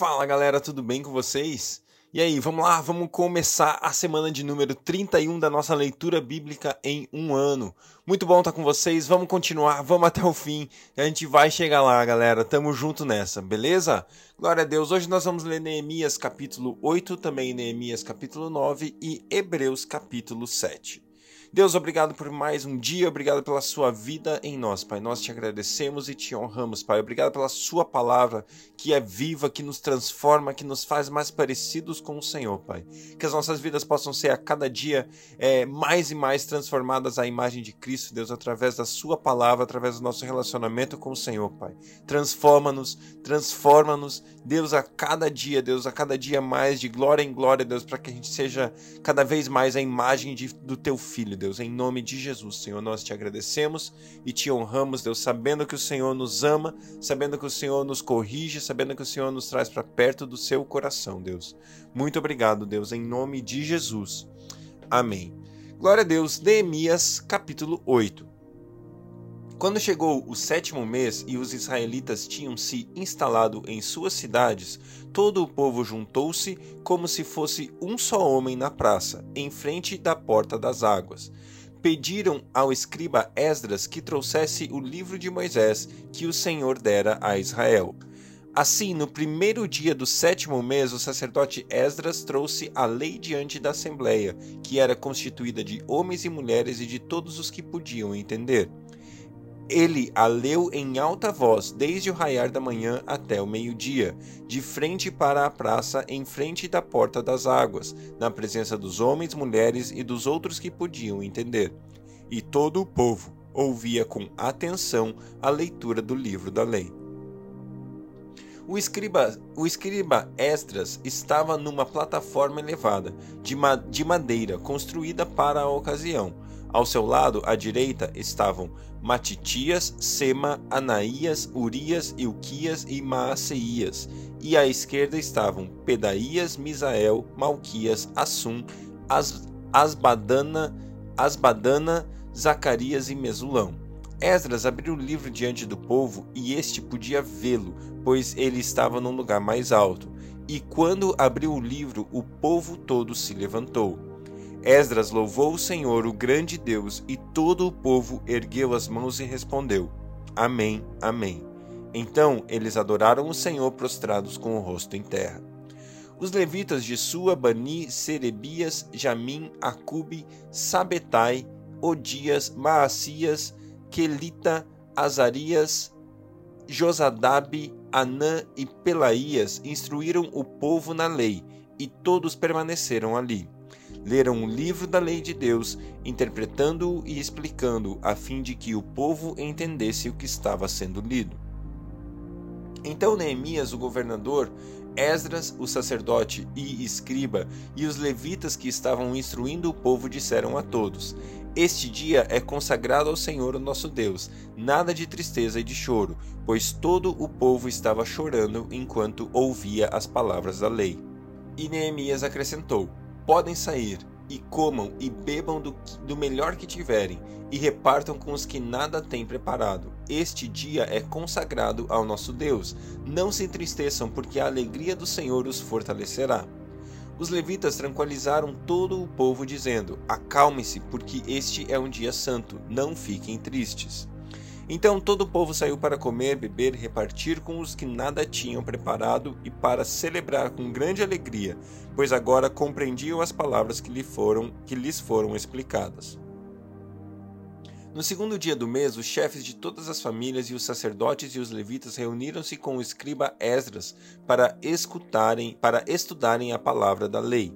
Fala galera, tudo bem com vocês? E aí, vamos lá, vamos começar a semana de número 31 da nossa leitura bíblica em um ano. Muito bom estar com vocês, vamos continuar, vamos até o fim. A gente vai chegar lá, galera, tamo junto nessa, beleza? Glória a Deus, hoje nós vamos ler Neemias capítulo 8, também Neemias capítulo 9 e Hebreus capítulo 7. Deus, obrigado por mais um dia, obrigado pela sua vida em nós, Pai. Nós te agradecemos e te honramos, Pai. Obrigado pela sua palavra que é viva, que nos transforma, que nos faz mais parecidos com o Senhor, Pai. Que as nossas vidas possam ser a cada dia é, mais e mais transformadas à imagem de Cristo, Deus, através da sua palavra, através do nosso relacionamento com o Senhor, Pai. Transforma-nos, transforma-nos, Deus, a cada dia, Deus, a cada dia mais, de glória em glória, Deus, para que a gente seja cada vez mais a imagem de, do teu filho, Deus, em nome de Jesus, Senhor, nós te agradecemos e te honramos, Deus, sabendo que o Senhor nos ama, sabendo que o Senhor nos corrige, sabendo que o Senhor nos traz para perto do seu coração, Deus. Muito obrigado, Deus, em nome de Jesus. Amém. Glória a Deus, Neemias, capítulo 8. Quando chegou o sétimo mês e os israelitas tinham se instalado em suas cidades, todo o povo juntou-se como se fosse um só homem na praça, em frente da porta das águas. Pediram ao escriba Esdras que trouxesse o livro de Moisés que o Senhor dera a Israel. Assim, no primeiro dia do sétimo mês, o sacerdote Esdras trouxe a lei diante da assembleia, que era constituída de homens e mulheres e de todos os que podiam entender. Ele a leu em alta voz desde o raiar da manhã até o meio-dia, de frente para a praça, em frente da porta das águas, na presença dos homens, mulheres e dos outros que podiam entender. E todo o povo ouvia com atenção a leitura do livro da lei. O escriba, o escriba Esdras estava numa plataforma elevada, de, ma de madeira, construída para a ocasião. Ao seu lado, à direita, estavam Matitias, Sema, Anaías, Urias, Ilquias e Maaseias, e à esquerda estavam Pedaías, Misael, Malquias, Assum, As Asbadana, Asbadana, Zacarias e Mesulão. Esdras abriu o livro diante do povo e este podia vê-lo, pois ele estava num lugar mais alto. E quando abriu o livro, o povo todo se levantou. Esdras louvou o Senhor, o grande Deus, e todo o povo ergueu as mãos e respondeu: Amém, Amém. Então eles adoraram o Senhor prostrados com o rosto em terra. Os levitas de Sua, Bani, Serebias, Jamim, Acube, Sabetai, Odias, Maacias, Quelita, Azarias, Josadab, Anã e Pelaías instruíram o povo na lei, e todos permaneceram ali. Leram o livro da lei de Deus, interpretando-o e explicando, a fim de que o povo entendesse o que estava sendo lido. Então Neemias, o governador, Esdras, o sacerdote e escriba, e os levitas que estavam instruindo o povo disseram a todos: este dia é consagrado ao Senhor, o nosso Deus, nada de tristeza e de choro, pois todo o povo estava chorando enquanto ouvia as palavras da lei. E Neemias acrescentou: Podem sair, e comam e bebam do, do melhor que tiverem, e repartam com os que nada têm preparado. Este dia é consagrado ao nosso Deus. Não se entristeçam, porque a alegria do Senhor os fortalecerá. Os levitas tranquilizaram todo o povo, dizendo: Acalme-se, porque este é um dia santo, não fiquem tristes. Então todo o povo saiu para comer, beber, repartir com os que nada tinham preparado e para celebrar com grande alegria, pois agora compreendiam as palavras que, lhe foram, que lhes foram explicadas. No segundo dia do mês, os chefes de todas as famílias e os sacerdotes e os levitas reuniram-se com o escriba Esdras para escutarem, para estudarem a palavra da lei.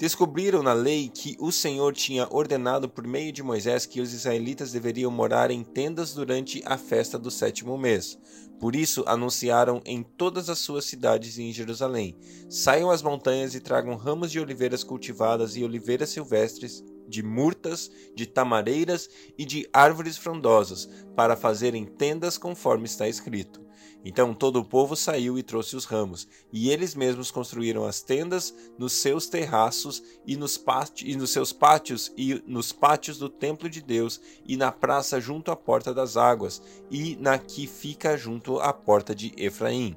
Descobriram na lei que o Senhor tinha ordenado por meio de Moisés que os israelitas deveriam morar em tendas durante a festa do sétimo mês. Por isso anunciaram em todas as suas cidades e em Jerusalém: Saiam às montanhas e tragam ramos de oliveiras cultivadas e oliveiras silvestres de murtas, de tamareiras e de árvores frondosas, para fazerem tendas conforme está escrito. Então todo o povo saiu e trouxe os ramos, e eles mesmos construíram as tendas nos seus terraços e nos, e nos seus pátios e nos pátios do templo de Deus e na praça junto à porta das águas e na que fica junto à porta de Efraim.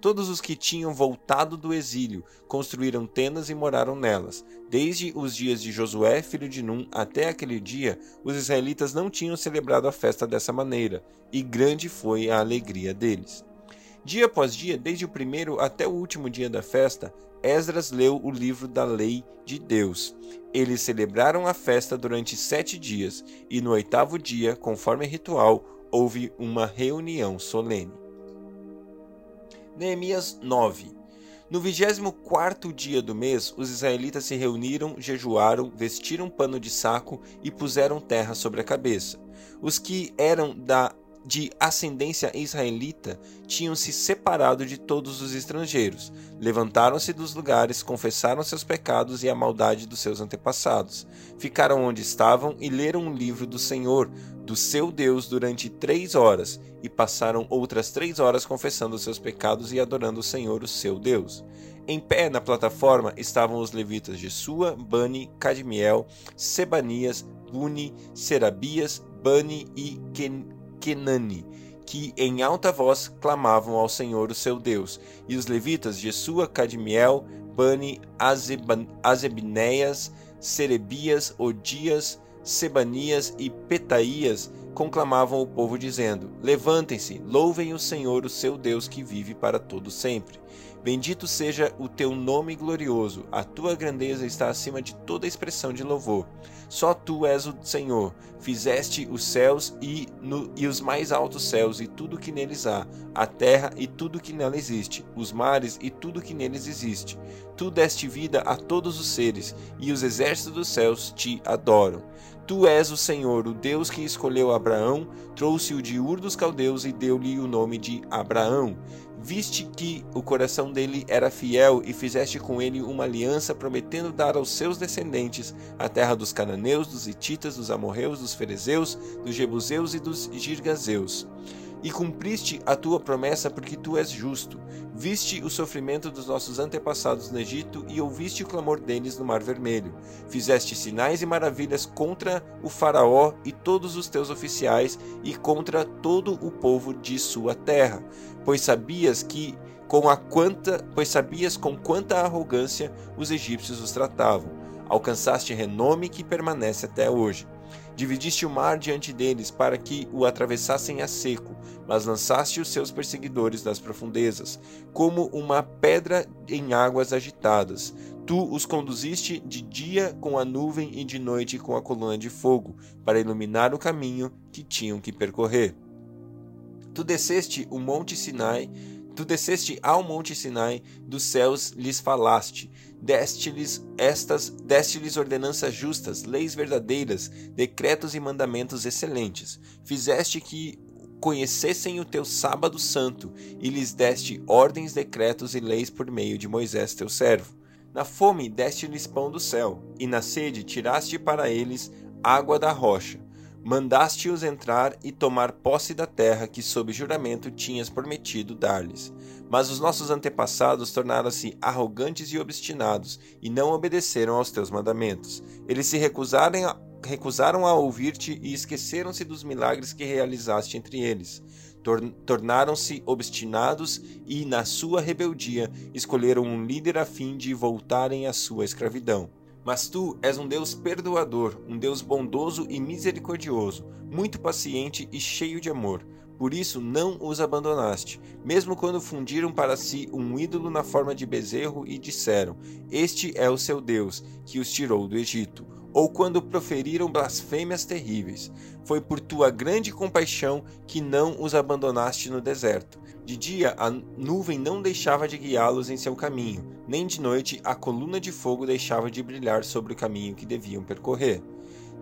Todos os que tinham voltado do exílio construíram tendas e moraram nelas. Desde os dias de Josué, filho de Num, até aquele dia, os israelitas não tinham celebrado a festa dessa maneira, e grande foi a alegria deles. Dia após dia, desde o primeiro até o último dia da festa, Esdras leu o livro da lei de Deus. Eles celebraram a festa durante sete dias, e no oitavo dia, conforme ritual, houve uma reunião solene. Neemias 9 No vigésimo quarto dia do mês, os israelitas se reuniram, jejuaram, vestiram pano de saco e puseram terra sobre a cabeça. Os que eram da de ascendência israelita tinham se separado de todos os estrangeiros, levantaram-se dos lugares, confessaram seus pecados e a maldade dos seus antepassados, ficaram onde estavam e leram o livro do Senhor, do seu Deus, durante três horas, e passaram outras três horas confessando seus pecados e adorando o Senhor, o seu Deus. Em pé na plataforma estavam os levitas de Sua, Bani, Cadmiel, Sebanias, Buni, Serabias, Bani e Ken Kenani, que em alta voz clamavam ao Senhor o seu Deus, e os levitas Jesua, Cadmiel, Bani, Azebneias, Serebias, Odias, Sebanias e Petaías conclamavam o povo dizendo: Levantem-se, louvem o Senhor, o seu Deus que vive para todo sempre. Bendito seja o teu nome glorioso, a tua grandeza está acima de toda expressão de louvor. Só tu és o Senhor, fizeste os céus e, no, e os mais altos céus e tudo que neles há, a terra e tudo que nela existe, os mares e tudo que neles existe. Tu deste vida a todos os seres, e os exércitos dos céus te adoram. Tu és o Senhor, o Deus que escolheu Abraão, trouxe-o de Ur dos Caldeus e deu-lhe o nome de Abraão. Viste que o coração dele era fiel e fizeste com ele uma aliança, prometendo dar aos seus descendentes a terra dos cananeus, dos hititas, dos amorreus, dos ferezeus, dos jebuseus e dos girgazeus e cumpriste a tua promessa porque tu és justo. Viste o sofrimento dos nossos antepassados no Egito e ouviste o clamor deles no Mar Vermelho. Fizeste sinais e maravilhas contra o Faraó e todos os teus oficiais e contra todo o povo de sua terra, pois sabias que com a quanta, pois sabias com quanta arrogância os egípcios os tratavam. Alcançaste renome que permanece até hoje. Dividiste o mar diante deles para que o atravessassem a seco, mas lançaste os seus perseguidores das profundezas, como uma pedra em águas agitadas. Tu os conduziste de dia com a nuvem e de noite com a coluna de fogo, para iluminar o caminho que tinham que percorrer. Tu desceste o monte Sinai Tu desceste ao monte Sinai, dos céus lhes falaste, deste-lhes estas, deste-lhes ordenanças justas, leis verdadeiras, decretos e mandamentos excelentes. Fizeste que conhecessem o teu sábado santo, e lhes deste ordens, decretos e leis por meio de Moisés teu servo. Na fome deste-lhes pão do céu, e na sede tiraste para eles água da rocha mandaste-os entrar e tomar posse da terra que, sob juramento, tinhas prometido dar-lhes. Mas os nossos antepassados tornaram-se arrogantes e obstinados, e não obedeceram aos teus mandamentos. Eles se recusaram a, recusaram a ouvir-te e esqueceram-se dos milagres que realizaste entre eles. Tornaram-se obstinados e, na sua rebeldia, escolheram um líder a fim de voltarem à sua escravidão. Mas tu és um Deus perdoador, um Deus bondoso e misericordioso, muito paciente e cheio de amor. Por isso não os abandonaste, mesmo quando fundiram para si um ídolo na forma de bezerro e disseram: Este é o seu Deus, que os tirou do Egito ou quando proferiram blasfêmias terríveis. Foi por tua grande compaixão que não os abandonaste no deserto. De dia a nuvem não deixava de guiá-los em seu caminho, nem de noite a coluna de fogo deixava de brilhar sobre o caminho que deviam percorrer.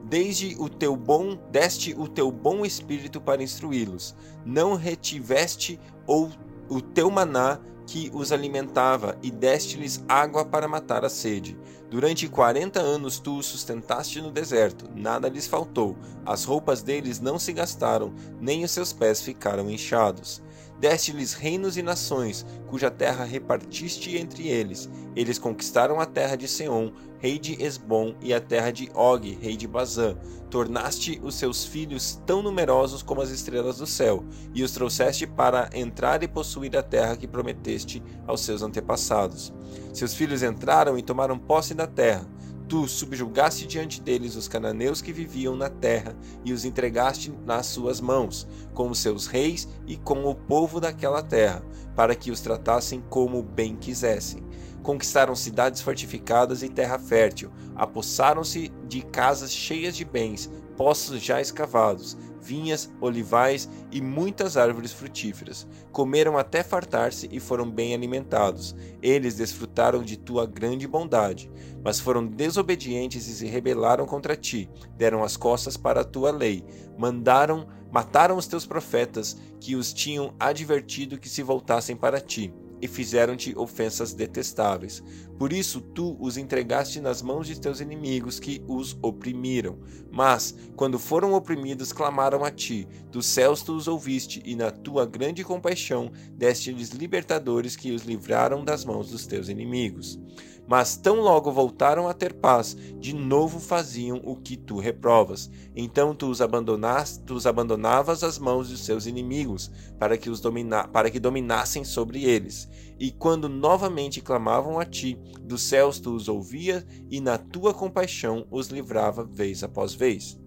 Desde o teu bom, deste o teu bom espírito para instruí-los. Não retiveste ou o teu maná que os alimentava e deste-lhes água para matar a sede. Durante quarenta anos tu os sustentaste no deserto, nada lhes faltou, as roupas deles não se gastaram, nem os seus pés ficaram inchados. Deste-lhes reinos e nações, cuja terra repartiste entre eles. Eles conquistaram a terra de Seom, rei de Esbom, e a terra de Og, rei de Bazã. Tornaste os seus filhos tão numerosos como as estrelas do céu, e os trouxeste para entrar e possuir a terra que prometeste aos seus antepassados. Seus filhos entraram e tomaram posse da terra. Tu subjugaste diante deles os cananeus que viviam na terra e os entregaste nas suas mãos, com os seus reis e com o povo daquela terra, para que os tratassem como bem quisessem. Conquistaram cidades fortificadas e terra fértil, apossaram-se de casas cheias de bens, poços já escavados, vinhas, olivais e muitas árvores frutíferas. Comeram até fartar-se e foram bem alimentados. Eles desfrutaram de tua grande bondade, mas foram desobedientes e se rebelaram contra ti. Deram as costas para a tua lei. Mandaram, mataram os teus profetas, que os tinham advertido que se voltassem para ti e fizeram-te ofensas detestáveis. Por isso tu os entregaste nas mãos de teus inimigos que os oprimiram. Mas, quando foram oprimidos, clamaram a ti. Dos céus tu os ouviste, e na tua grande compaixão deste-lhes libertadores que os livraram das mãos dos teus inimigos. Mas tão logo voltaram a ter paz, de novo faziam o que tu reprovas. Então tu os, abandonas, tu os abandonavas às mãos dos seus inimigos, para que, os domina, para que dominassem sobre eles. E quando novamente clamavam a ti, dos céus tu os ouvias, e na tua compaixão os livrava vez após vez.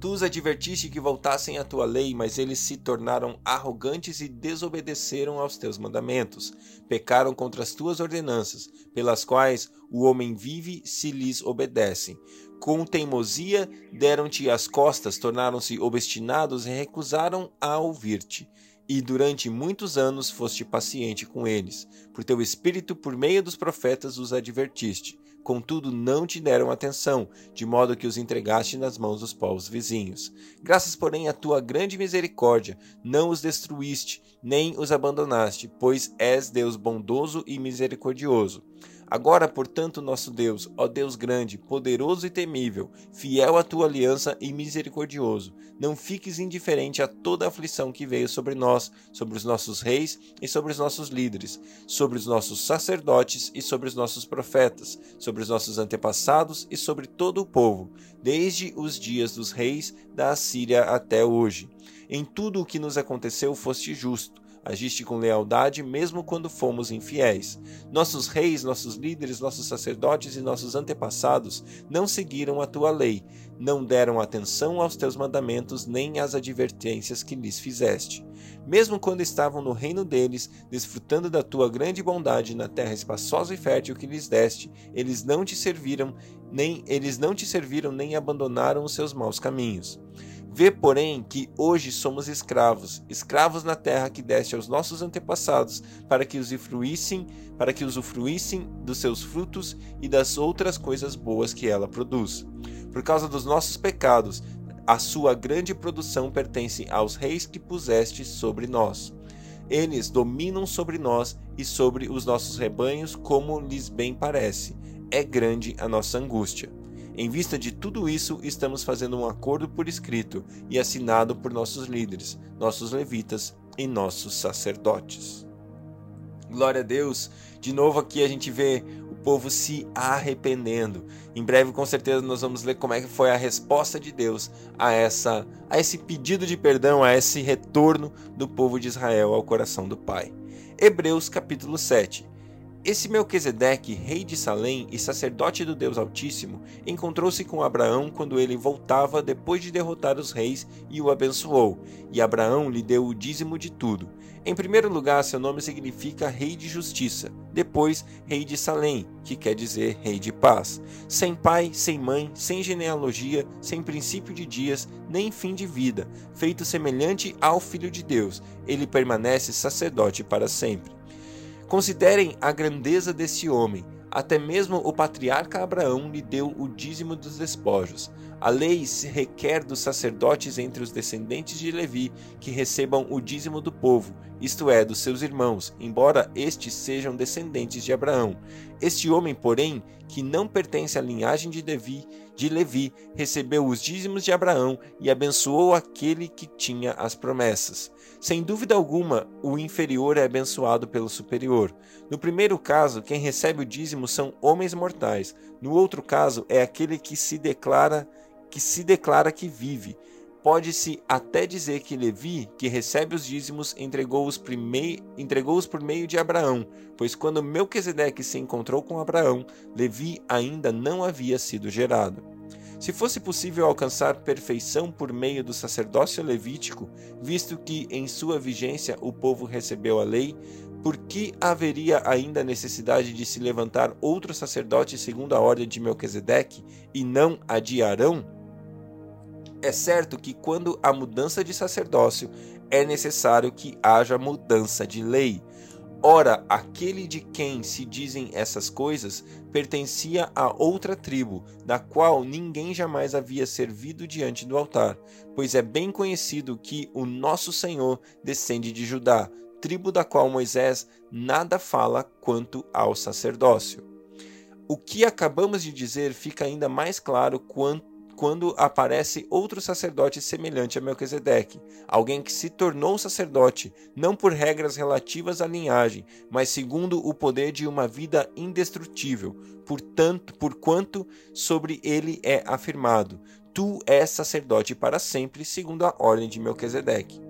Tu os advertiste que voltassem à tua lei, mas eles se tornaram arrogantes e desobedeceram aos teus mandamentos. Pecaram contra as tuas ordenanças, pelas quais o homem vive se lhes obedecem. Com teimosia deram-te as costas, tornaram-se obstinados e recusaram a ouvir-te. E durante muitos anos foste paciente com eles. Por teu espírito, por meio dos profetas, os advertiste contudo não te deram atenção, de modo que os entregaste nas mãos dos povos vizinhos. Graças, porém, à tua grande misericórdia, não os destruíste, nem os abandonaste, pois és Deus bondoso e misericordioso. Agora, portanto, nosso Deus, ó Deus grande, poderoso e temível, fiel à tua aliança e misericordioso, não fiques indiferente a toda a aflição que veio sobre nós, sobre os nossos reis e sobre os nossos líderes, sobre os nossos sacerdotes e sobre os nossos profetas, sobre os nossos antepassados e sobre todo o povo, desde os dias dos reis da Assíria até hoje. Em tudo o que nos aconteceu foste justo Agiste com lealdade mesmo quando fomos infiéis. Nossos reis, nossos líderes, nossos sacerdotes e nossos antepassados não seguiram a tua lei, não deram atenção aos teus mandamentos nem às advertências que lhes fizeste. Mesmo quando estavam no reino deles, desfrutando da tua grande bondade na terra espaçosa e fértil que lhes deste, eles não te serviram, nem eles não te serviram nem abandonaram os seus maus caminhos. Vê, porém, que hoje somos escravos, escravos na terra que deste aos nossos antepassados, para que usufruíssem, para que usufruíssem dos seus frutos e das outras coisas boas que ela produz. Por causa dos nossos pecados, a sua grande produção pertence aos reis que puseste sobre nós. Eles dominam sobre nós e sobre os nossos rebanhos como lhes bem parece. É grande a nossa angústia. Em vista de tudo isso, estamos fazendo um acordo por escrito e assinado por nossos líderes, nossos levitas e nossos sacerdotes. Glória a Deus. De novo aqui a gente vê o povo se arrependendo. Em breve, com certeza, nós vamos ler como é que foi a resposta de Deus a essa a esse pedido de perdão, a esse retorno do povo de Israel ao coração do Pai. Hebreus capítulo 7. Esse Melquisedeque, rei de Salém e sacerdote do Deus Altíssimo, encontrou-se com Abraão quando ele voltava depois de derrotar os reis e o abençoou, e Abraão lhe deu o dízimo de tudo. Em primeiro lugar, seu nome significa Rei de Justiça, depois Rei de Salém, que quer dizer Rei de Paz. Sem pai, sem mãe, sem genealogia, sem princípio de dias, nem fim de vida, feito semelhante ao Filho de Deus, ele permanece sacerdote para sempre. Considerem a grandeza desse homem. Até mesmo o patriarca Abraão lhe deu o dízimo dos despojos. A lei requer dos sacerdotes entre os descendentes de Levi que recebam o dízimo do povo, isto é, dos seus irmãos, embora estes sejam descendentes de Abraão. Este homem, porém, que não pertence à linhagem de Levi, de Levi, recebeu os dízimos de Abraão e abençoou aquele que tinha as promessas. Sem dúvida alguma, o inferior é abençoado pelo superior. No primeiro caso, quem recebe o dízimo são homens mortais. No outro caso, é aquele que se declara que se declara que vive. Pode-se até dizer que Levi, que recebe os dízimos, entregou-os entregou por meio de Abraão, pois quando Melquisedeque se encontrou com Abraão, Levi ainda não havia sido gerado. Se fosse possível alcançar perfeição por meio do sacerdócio levítico, visto que em sua vigência o povo recebeu a lei, por que haveria ainda necessidade de se levantar outro sacerdote segundo a ordem de Melquisedeque e não a de Arão? É certo que quando há mudança de sacerdócio, é necessário que haja mudança de lei. Ora, aquele de quem se dizem essas coisas pertencia a outra tribo, da qual ninguém jamais havia servido diante do altar, pois é bem conhecido que o nosso Senhor descende de Judá, tribo da qual Moisés nada fala quanto ao sacerdócio. O que acabamos de dizer fica ainda mais claro quanto quando aparece outro sacerdote semelhante a Melquisedeque, alguém que se tornou sacerdote, não por regras relativas à linhagem, mas segundo o poder de uma vida indestrutível, portanto, por quanto sobre ele é afirmado: Tu és sacerdote para sempre, segundo a ordem de Melquisedeque.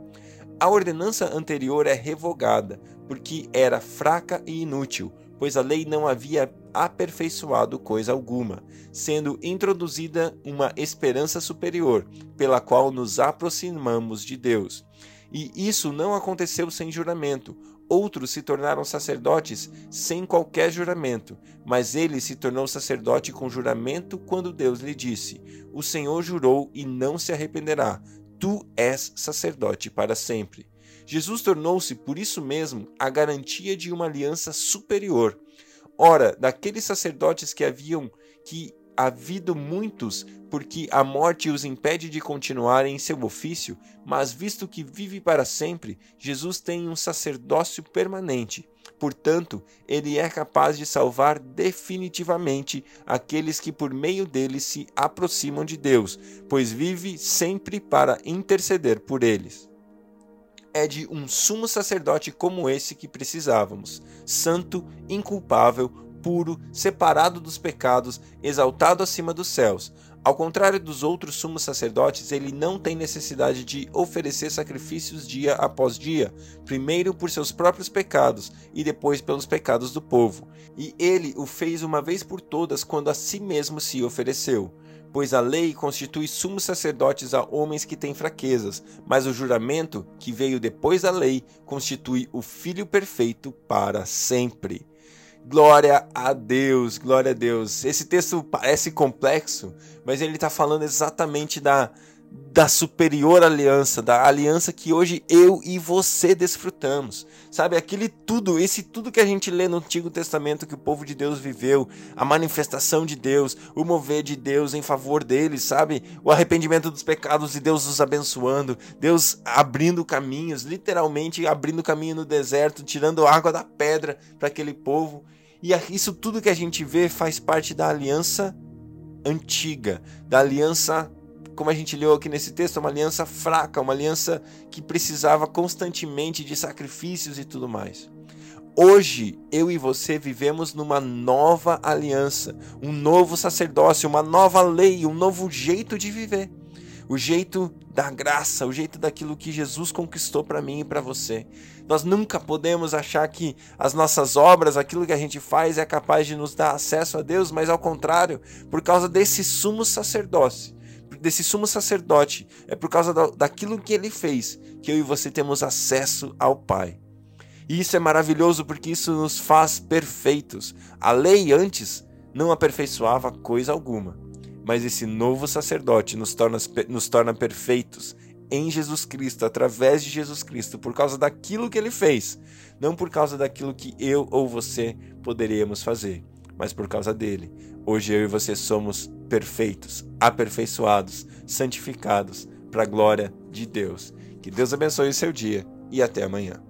A ordenança anterior é revogada, porque era fraca e inútil, pois a lei não havia aperfeiçoado coisa alguma, sendo introduzida uma esperança superior, pela qual nos aproximamos de Deus. E isso não aconteceu sem juramento. Outros se tornaram sacerdotes sem qualquer juramento, mas ele se tornou sacerdote com juramento quando Deus lhe disse: O Senhor jurou e não se arrependerá. Tu és sacerdote para sempre. Jesus tornou-se, por isso mesmo, a garantia de uma aliança superior. Ora, daqueles sacerdotes que haviam que havido muitos, porque a morte os impede de continuarem em seu ofício, mas visto que vive para sempre, Jesus tem um sacerdócio permanente. Portanto, ele é capaz de salvar definitivamente aqueles que por meio dele se aproximam de Deus, pois vive sempre para interceder por eles é de um sumo sacerdote como esse que precisávamos, santo, inculpável, puro, separado dos pecados, exaltado acima dos céus. Ao contrário dos outros sumos sacerdotes, ele não tem necessidade de oferecer sacrifícios dia após dia, primeiro por seus próprios pecados e depois pelos pecados do povo. E ele o fez uma vez por todas quando a si mesmo se ofereceu pois a lei constitui sumos sacerdotes a homens que têm fraquezas, mas o juramento, que veio depois da lei, constitui o Filho perfeito para sempre. Glória a Deus, glória a Deus. Esse texto parece complexo, mas ele está falando exatamente da, da superior aliança, da aliança que hoje eu e você desfrutamos. Sabe, aquele tudo, esse tudo que a gente lê no Antigo Testamento que o povo de Deus viveu, a manifestação de Deus, o mover de Deus em favor deles, sabe? O arrependimento dos pecados e Deus os abençoando, Deus abrindo caminhos, literalmente abrindo caminho no deserto, tirando água da pedra para aquele povo. E isso tudo que a gente vê faz parte da aliança antiga, da aliança como a gente leu aqui nesse texto, uma aliança fraca, uma aliança que precisava constantemente de sacrifícios e tudo mais. Hoje, eu e você vivemos numa nova aliança, um novo sacerdócio, uma nova lei, um novo jeito de viver. O jeito da graça, o jeito daquilo que Jesus conquistou para mim e para você. Nós nunca podemos achar que as nossas obras, aquilo que a gente faz, é capaz de nos dar acesso a Deus, mas ao contrário, por causa desse sumo sacerdócio, desse sumo sacerdote, é por causa daquilo que ele fez que eu e você temos acesso ao Pai. E isso é maravilhoso porque isso nos faz perfeitos. A lei antes não aperfeiçoava coisa alguma, mas esse novo sacerdote nos torna, nos torna perfeitos em Jesus Cristo, através de Jesus Cristo, por causa daquilo que ele fez, não por causa daquilo que eu ou você poderíamos fazer. Mas por causa dele. Hoje eu e você somos perfeitos, aperfeiçoados, santificados para a glória de Deus. Que Deus abençoe o seu dia e até amanhã.